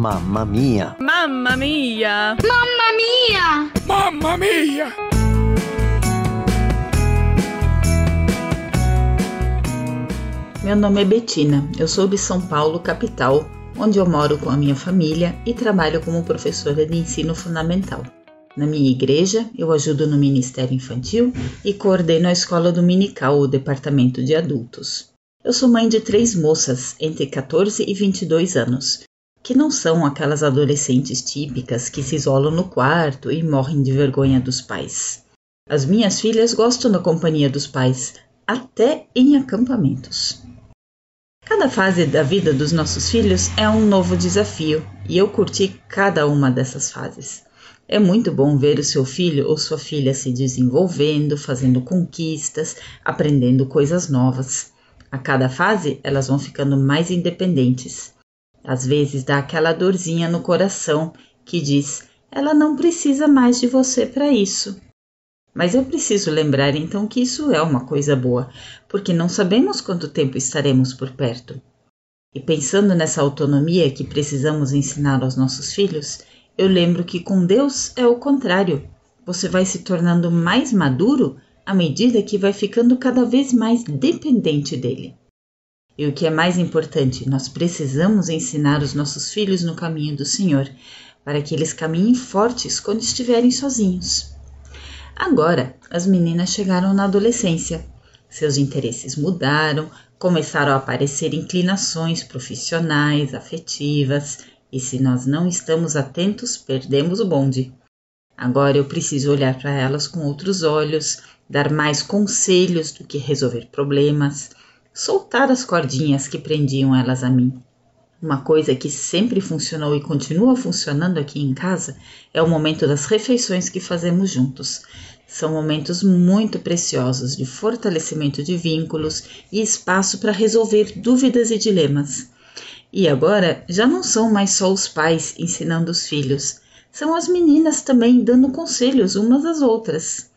Mamma mia! Mamma mia! Mamma mia! Mamma mia! Meu nome é Betina, eu sou de São Paulo, capital, onde eu moro com a minha família e trabalho como professora de ensino fundamental. Na minha igreja, eu ajudo no Ministério Infantil e coordeno a escola dominical, o departamento de adultos. Eu sou mãe de três moças entre 14 e 22 anos, que não são aquelas adolescentes típicas que se isolam no quarto e morrem de vergonha dos pais. As minhas filhas gostam da companhia dos pais, até em acampamentos. Cada fase da vida dos nossos filhos é um novo desafio e eu curti cada uma dessas fases. É muito bom ver o seu filho ou sua filha se desenvolvendo, fazendo conquistas, aprendendo coisas novas. A cada fase, elas vão ficando mais independentes. Às vezes dá aquela dorzinha no coração que diz: ela não precisa mais de você para isso. Mas eu preciso lembrar então que isso é uma coisa boa, porque não sabemos quanto tempo estaremos por perto. E pensando nessa autonomia que precisamos ensinar aos nossos filhos, eu lembro que com Deus é o contrário. Você vai se tornando mais maduro à medida que vai ficando cada vez mais dependente dele. E o que é mais importante, nós precisamos ensinar os nossos filhos no caminho do Senhor, para que eles caminhem fortes quando estiverem sozinhos. Agora, as meninas chegaram na adolescência. Seus interesses mudaram, começaram a aparecer inclinações profissionais, afetivas, e se nós não estamos atentos, perdemos o bonde. Agora eu preciso olhar para elas com outros olhos, dar mais conselhos do que resolver problemas, soltar as cordinhas que prendiam elas a mim. Uma coisa que sempre funcionou e continua funcionando aqui em casa é o momento das refeições que fazemos juntos. São momentos muito preciosos de fortalecimento de vínculos e espaço para resolver dúvidas e dilemas. E agora já não são mais só os pais ensinando os filhos, são as meninas também dando conselhos umas às outras.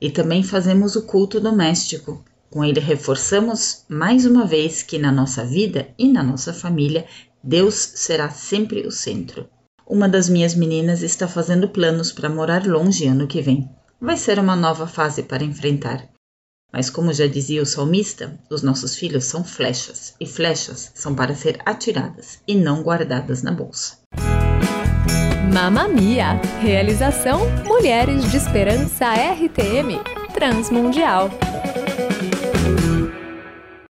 E também fazemos o culto doméstico. Com ele reforçamos mais uma vez que na nossa vida e na nossa família Deus será sempre o centro. Uma das minhas meninas está fazendo planos para morar longe ano que vem. Vai ser uma nova fase para enfrentar. Mas, como já dizia o salmista, os nossos filhos são flechas, e flechas são para ser atiradas e não guardadas na bolsa. Mamma Mia! Realização Mulheres de Esperança RTM Transmundial.